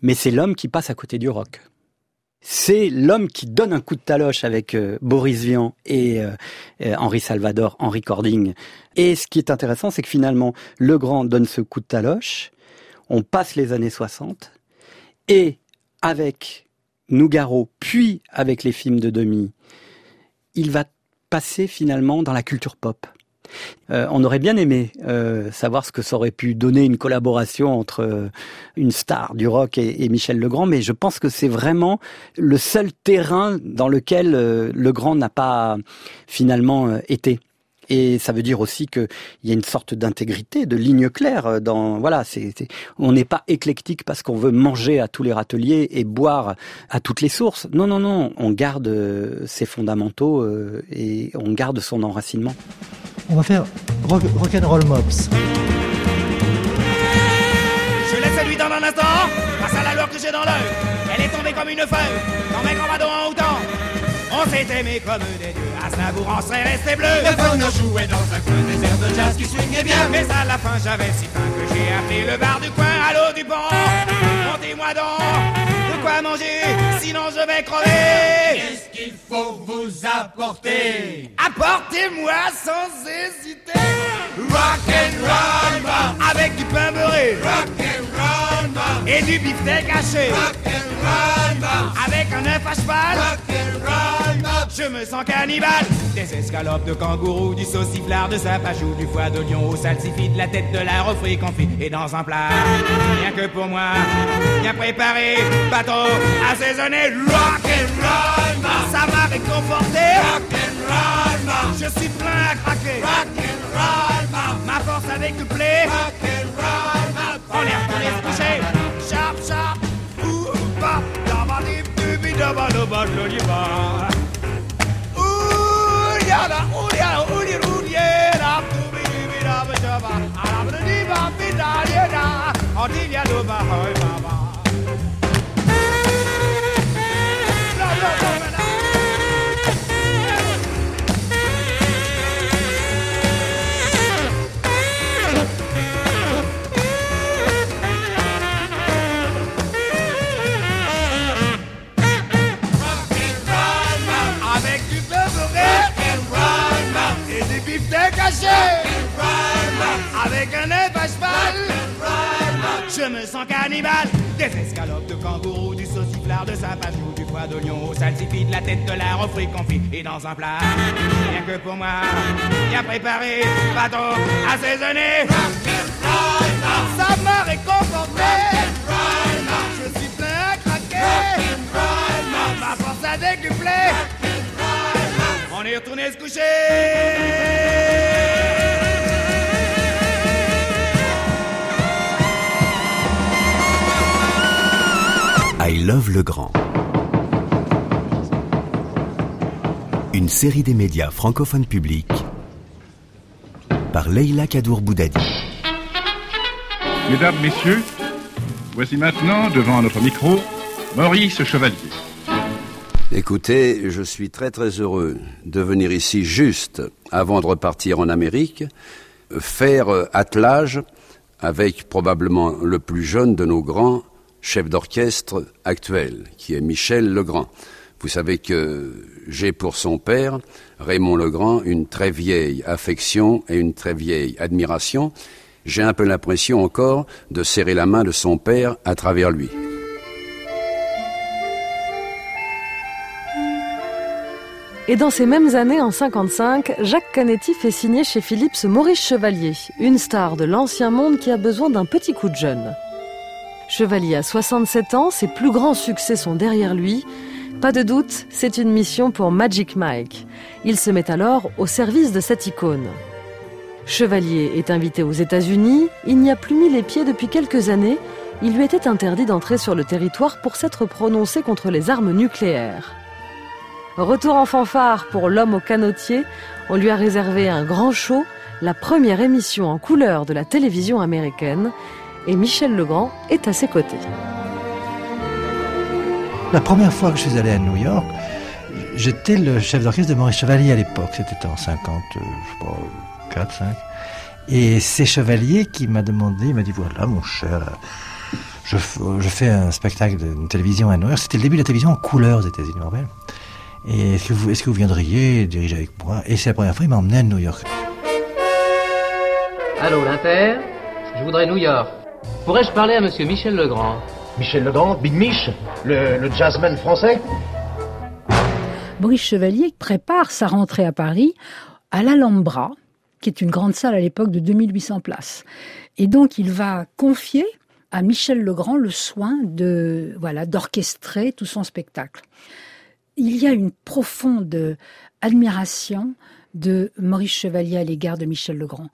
mais c'est l'homme qui passe à côté du rock c'est l'homme qui donne un coup de taloche avec euh, Boris Vian et euh, Henri Salvador Henri Cording. Et ce qui est intéressant, c'est que finalement, Le Grand donne ce coup de taloche, on passe les années 60, et avec Nougaro, puis avec les films de Demi, il va passer finalement dans la culture pop. Euh, on aurait bien aimé euh, savoir ce que ça aurait pu donner une collaboration entre euh, une star du rock et, Michel Legrand, mais je pense que c'est vraiment le seul terrain dans lequel Legrand n'a pas finalement été. Et ça veut dire aussi qu'il y a une sorte d'intégrité, de ligne claire dans voilà, on n'est pas éclectique parce qu'on veut manger à tous les râteliers et boire à toutes les sources. Non non non, on garde ses fondamentaux et on garde son enracinement. On va faire rock, rock'n'roll mops. Je laisse celui dans un instant, grâce à la lueur que j'ai dans l'œil. Elle est tombée comme une feuille, dans mes grands en hautant. On s'est aimé comme des dieux, Aznavour en serait resté bleu. Le phono jouait dans un coin des airs de jazz qui swingait bien. Mais à la fin, j'avais si faim que j'ai appelé le bar du coin à l'eau du pont. Montez-moi donc quoi manger, sinon je vais crever. Qu'est-ce qu'il faut vous apporter? Apportez-moi sans hésiter. Rock and roll, avec du pain beurré. Rock and roll, et du beefsteak haché. Rock and roll, avec un œuf à cheval. Rock and roll, je me sens cannibale. Des escalopes de kangourou, du sauciflard, de sapajou, du foie de lion au salsifis, de la tête de la refrit confit et dans un plat. Rien que pour moi, bien préparé, bateau assaisonné, rock and roll, ça m'a réconforté. Rock and roll, je suis plein à craquer. Rock and roll, ma. Force a décuplé. Rock and roll, on est retourné se coucher. Sharp, sharp, yada, yada, yada, yada, ba dee Cheval. Je me sens cannibale. Des escalopes de kangourou, du sauciflard, de sapajou, du foie lion Au salsifis, de la tête de la refrit confit Et dans un plat, rien que pour moi Bien préparé, bateau assaisonné. Ça m'a réconforté. Je suis plein à craquer. Ma force a décuplé. On est retourné se coucher I Love le Grand. Une série des médias francophones publics par Leila Kadour Boudadi. Mesdames, Messieurs, voici maintenant devant notre micro Maurice Chevalier. Écoutez, je suis très très heureux de venir ici juste avant de repartir en Amérique, faire attelage avec probablement le plus jeune de nos grands chef d'orchestre actuel, qui est Michel Legrand. Vous savez que j'ai pour son père, Raymond Legrand, une très vieille affection et une très vieille admiration. J'ai un peu l'impression encore de serrer la main de son père à travers lui. Et dans ces mêmes années, en 55, Jacques Canetti fait signer chez Philips Maurice Chevalier, une star de l'ancien monde qui a besoin d'un petit coup de jeune. Chevalier a 67 ans, ses plus grands succès sont derrière lui. Pas de doute, c'est une mission pour Magic Mike. Il se met alors au service de cette icône. Chevalier est invité aux États-Unis, il n'y a plus mis les pieds depuis quelques années, il lui était interdit d'entrer sur le territoire pour s'être prononcé contre les armes nucléaires. Retour en fanfare pour l'homme au canotier, on lui a réservé un grand show, la première émission en couleur de la télévision américaine, et Michel Legrand est à ses côtés. La première fois que je suis allé à New York, j'étais le chef d'orchestre de Maurice Chevalier à l'époque, c'était en 50, euh, je sais pas, 4, 5. Et c'est Chevalier qui m'a demandé, il m'a dit voilà mon cher, je, je fais un spectacle de télévision à New York. C'était le début de la télévision en couleur aux États-Unis, Et est-ce que, vous, est-ce que vous viendriez diriger avec moi? Et c'est la première fois, il m'a emmené à New York. Allô, l'Inter? Je voudrais New York. Pourrais-je parler à monsieur Michel Legrand Michel Legrand, Big Mich, le, le jazzman français Maurice Chevalier prépare sa rentrée à Paris à l'Alhambra, qui est une grande salle à l'époque de 2800 places. Et donc, il va confier à Michel Legrand le soin de voilà d'orchestrer tout son spectacle. Il y a une profonde admiration de Maurice Chevalier à l'égard de Michel Legrand.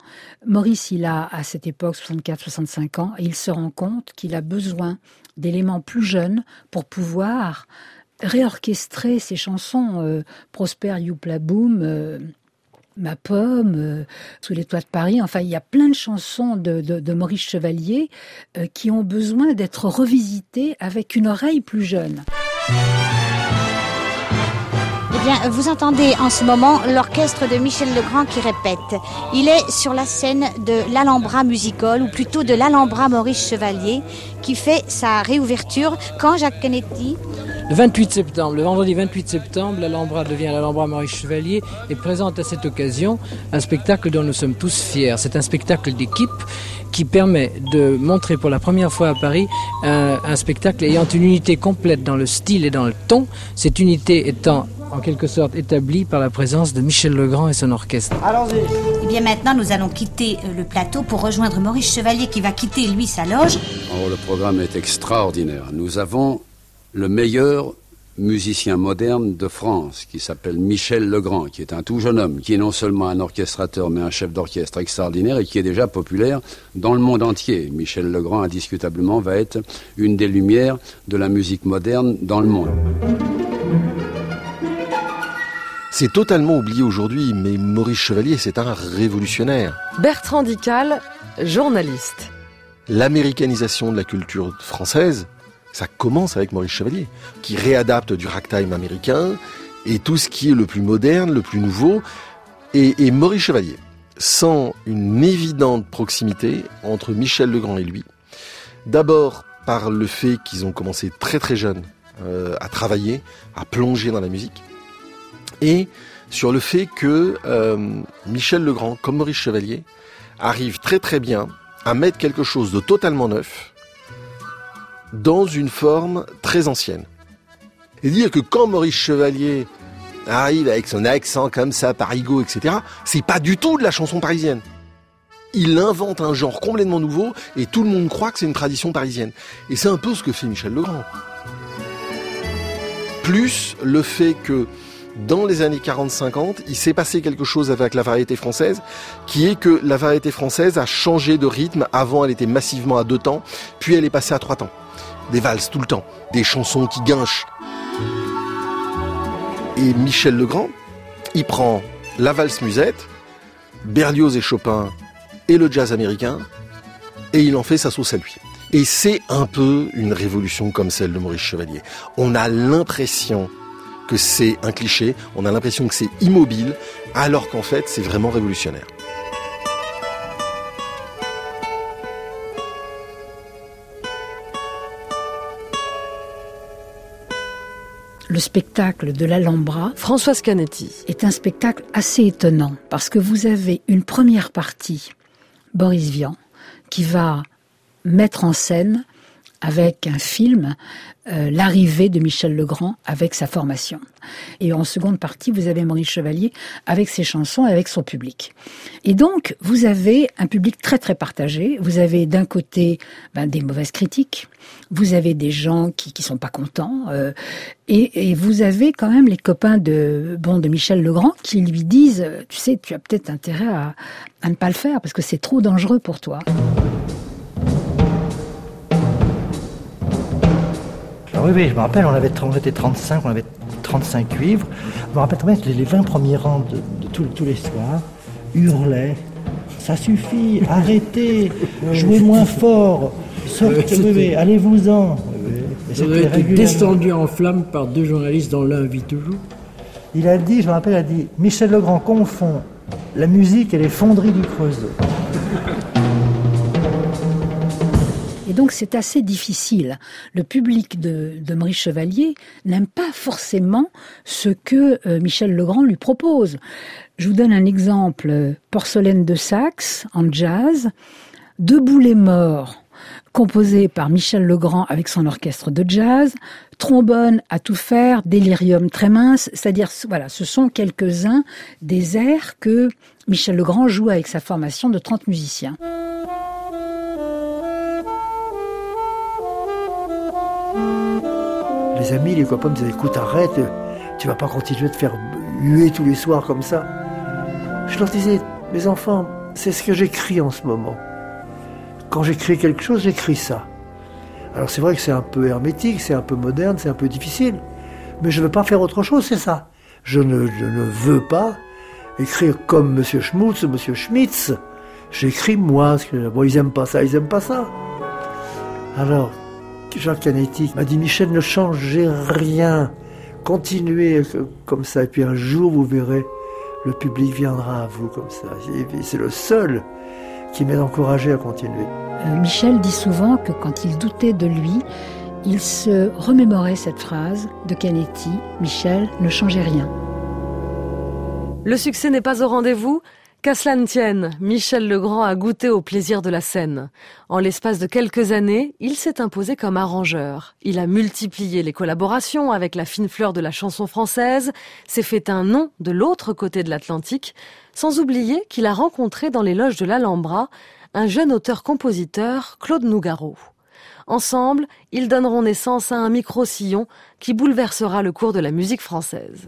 Maurice, il a à cette époque 64-65 ans et il se rend compte qu'il a besoin d'éléments plus jeunes pour pouvoir réorchestrer ses chansons euh, Prosper Youpla Boom, euh, Ma pomme, euh, Sous les toits de Paris. Enfin, il y a plein de chansons de, de, Maurice Chevalier qui ont besoin d'être revisitées avec une oreille plus jeune. Vous entendez en ce moment l'orchestre de Michel Legrand qui répète. Il est sur la scène de l'Alhambra Musical, ou plutôt de l'Alhambra Maurice Chevalier, qui fait sa réouverture quand Jacques Canetti? Le 28 septembre, le vendredi 28 septembre, l'Alhambra devient l'Alhambra Maurice Chevalier et présente à cette occasion un spectacle dont nous sommes tous fiers. C'est un spectacle d'équipe qui permet de montrer pour la première fois à Paris un, spectacle ayant une unité complète dans le style et dans le ton, cette unité étant en quelque sorte établie par la présence de Michel Legrand et son orchestre. Allons-y. Eh bien maintenant, nous allons quitter euh, le plateau pour rejoindre Maurice Chevalier qui va quitter, lui, sa loge. Oh, le programme est extraordinaire. Nous avons le meilleur musicien moderne de France, qui s'appelle Michel Legrand, qui est un tout jeune homme, qui est non seulement un orchestrateur, mais un chef d'orchestre extraordinaire et qui est déjà populaire dans le monde entier. Michel Legrand, indiscutablement, va être une des lumières de la musique moderne dans le monde. C'est totalement oublié aujourd'hui, mais Maurice Chevalier, c'est un révolutionnaire. Bertrand Dical, journaliste. L'américanisation de la culture française, ça commence avec Maurice Chevalier, qui réadapte du ragtime américain et tout ce qui est le plus moderne, le plus nouveau. Et, et Maurice Chevalier sent une évidente proximité entre Michel Legrand et lui. D'abord par le fait qu'ils ont commencé très très jeunes euh, à travailler, à plonger dans la musique. Et sur le fait que euh, Michel Legrand, comme Maurice Chevalier, arrive très très bien à mettre quelque chose de totalement neuf dans une forme très ancienne. Et dire que quand Maurice Chevalier arrive avec son accent comme ça, parigo, etc., c'est pas du tout de la chanson parisienne. Il invente un genre complètement nouveau et tout le monde croit que c'est une tradition parisienne. Et c'est un peu ce que fait Michel Legrand. Plus le fait que dans les années 40-50, il s'est passé quelque chose avec la variété française, qui est que la variété française a changé de rythme. Avant, elle était massivement à deux temps, puis elle est passée à trois temps. Des valses tout le temps, des chansons qui guinchent. Et Michel Legrand, il prend la valse musette, Berlioz et Chopin et le jazz américain, et il en fait sa sauce à lui. Et c'est un peu une révolution comme celle de Maurice Chevalier. On a l'impression que c'est un cliché, on a l'impression que c'est immobile, alors qu'en fait c'est vraiment révolutionnaire. le spectacle de l'Alhambra, Françoise Canetti, est un spectacle assez étonnant parce que vous avez une première partie, Boris Vian, qui va mettre en scène avec un film, euh, l'arrivée de Michel Legrand avec sa formation. Et en seconde partie, vous avez Maurice Chevalier avec ses chansons et avec son public. Et donc, vous avez un public très très partagé. Vous avez d'un côté ben, des mauvaises critiques, vous avez des gens qui qui sont pas contents, euh, et, et, vous avez quand même les copains de bon de Michel Legrand qui lui disent, tu sais, tu as peut-être intérêt à, à ne pas le faire parce que c'est trop dangereux pour toi. Oui, oui, je me rappelle, on, avait, on était 35, on avait 35 cuivres. Je me rappelle très bien que les 20 premiers rangs de, de tous, tous les soirs hurlaient Ça suffit, arrêtez, jouez moins fort, sortez, allez-vous-en. Ça avait été descendu en flammes par deux journalistes dont l'un vit toujours. Il a dit, je me rappelle, il a dit Michel Legrand confond la musique et les fonderies du Creusot. Et donc c'est assez difficile. Le public de, Maurice Chevalier n'aime pas forcément ce que euh, Michel Legrand lui propose. Je vous donne un exemple. Porcelaine de Saxe en jazz, Debout les morts, composé par Michel Legrand avec son orchestre de jazz, trombone à tout faire, délirium très mince, c'est-à-dire voilà, ce sont quelques-uns des airs que Michel Legrand joue avec sa formation de 30 musiciens. Les amis, les copains me disaient écoute, arrête, tu vas pas continuer de faire huer tous les soirs comme ça. Je leur disais, mes enfants, c'est ce que j'écris en ce moment. Quand j'écris quelque chose, j'écris ça. Alors c'est vrai que c'est un peu hermétique, c'est un peu moderne, c'est un peu difficile, mais je ne veux pas faire autre chose, c'est ça. Je ne, veux pas écrire comme M. Schmutz ou M. Schmitz. J'écris moi. Que, bon, ils aiment pas ça, ils aiment pas ça. Alors, Jacques Canetti m'a dit Michel, ne changez rien. Continuez comme ça. Et puis un jour, vous verrez, le public viendra à vous comme ça. C'est le seul qui m'aide encouragé à continuer. Euh, Michel dit souvent que quand il doutait de lui, il se remémorait cette phrase de Canetti Michel, ne changez rien. Le succès n'est pas au rendez-vous Qu'à cela ne tienne, Michel Legrand a goûté au plaisir de la scène. En l'espace de quelques années, il s'est imposé comme arrangeur. Il a multiplié les collaborations avec la fine fleur de la chanson française, s'est fait un nom de l'autre côté de l'Atlantique, sans oublier qu'il a rencontré dans les loges de l'Alhambra un jeune auteur-compositeur, Claude Nougaro. Ensemble, ils donneront naissance à un micro-sillon qui bouleversera le cours de la musique française.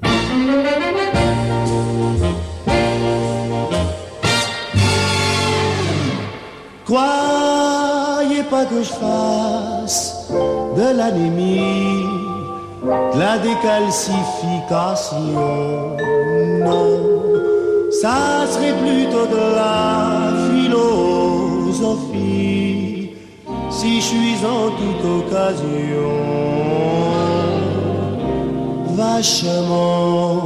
Croyez pas que je fasse de l'anémie, de la décalcification. Non, ça serait plutôt de la philosophie si je suis en toute occasion vachement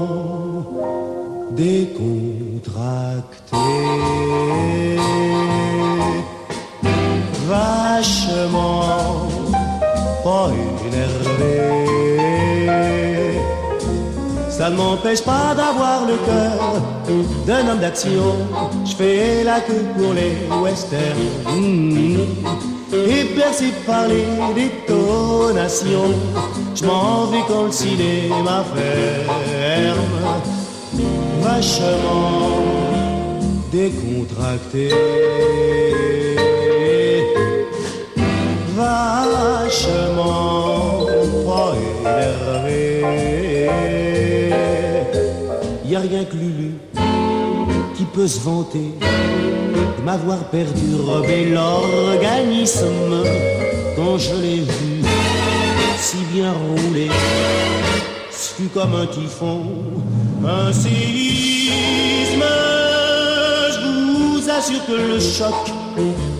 décontracté. Vachement pas énervé. Ça ne m'empêche pas d'avoir le cœur d'un homme d'action. Je fais la queue pour les westerns. Mmh. Et percé par les détonations, je m'en vais quand le cinéma ferme. Vachement décontracté. Vachement pas énervé. Y a rien que Lulu qui peut se vanter de m'avoir perturbé l'organisme quand je l'ai vu si bien rouler. Ce comme un typhon, un séisme. Je vous assure que le choc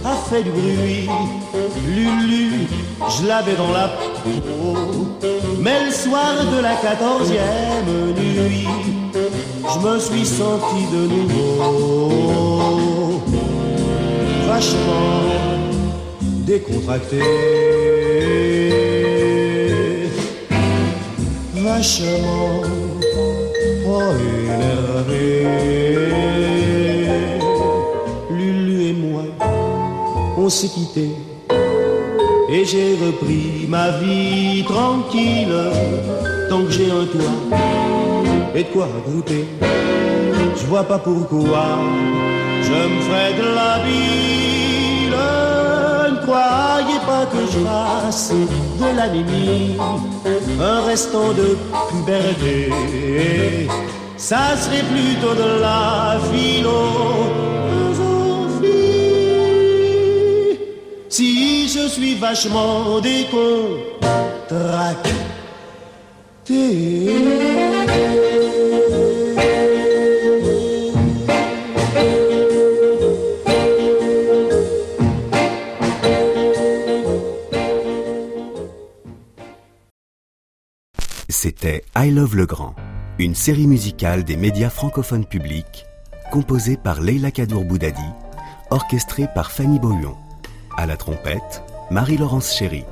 a fait du bruit. Lulu, je l'avais dans la peau. Mais le soir de la quatorzième nuit, je me suis senti de nouveau vachement décontracté. Vachement énervé. S'est quitté Et j'ai repris ma vie tranquille, tant que j'ai un toit et de quoi goûter. Je vois pas pourquoi je me ferais de la ville. Ne croyez pas que je fasse de la mimi un restant de puberté. Ça serait plutôt de la philosophie. Si je suis vachement décontracté. C'était I Love le Grand, une série musicale des médias francophones publics, composée par Leila Kadour Boudadi, orchestrée par Fanny Beaulion. À la trompette, Marie-Laurence Chéry.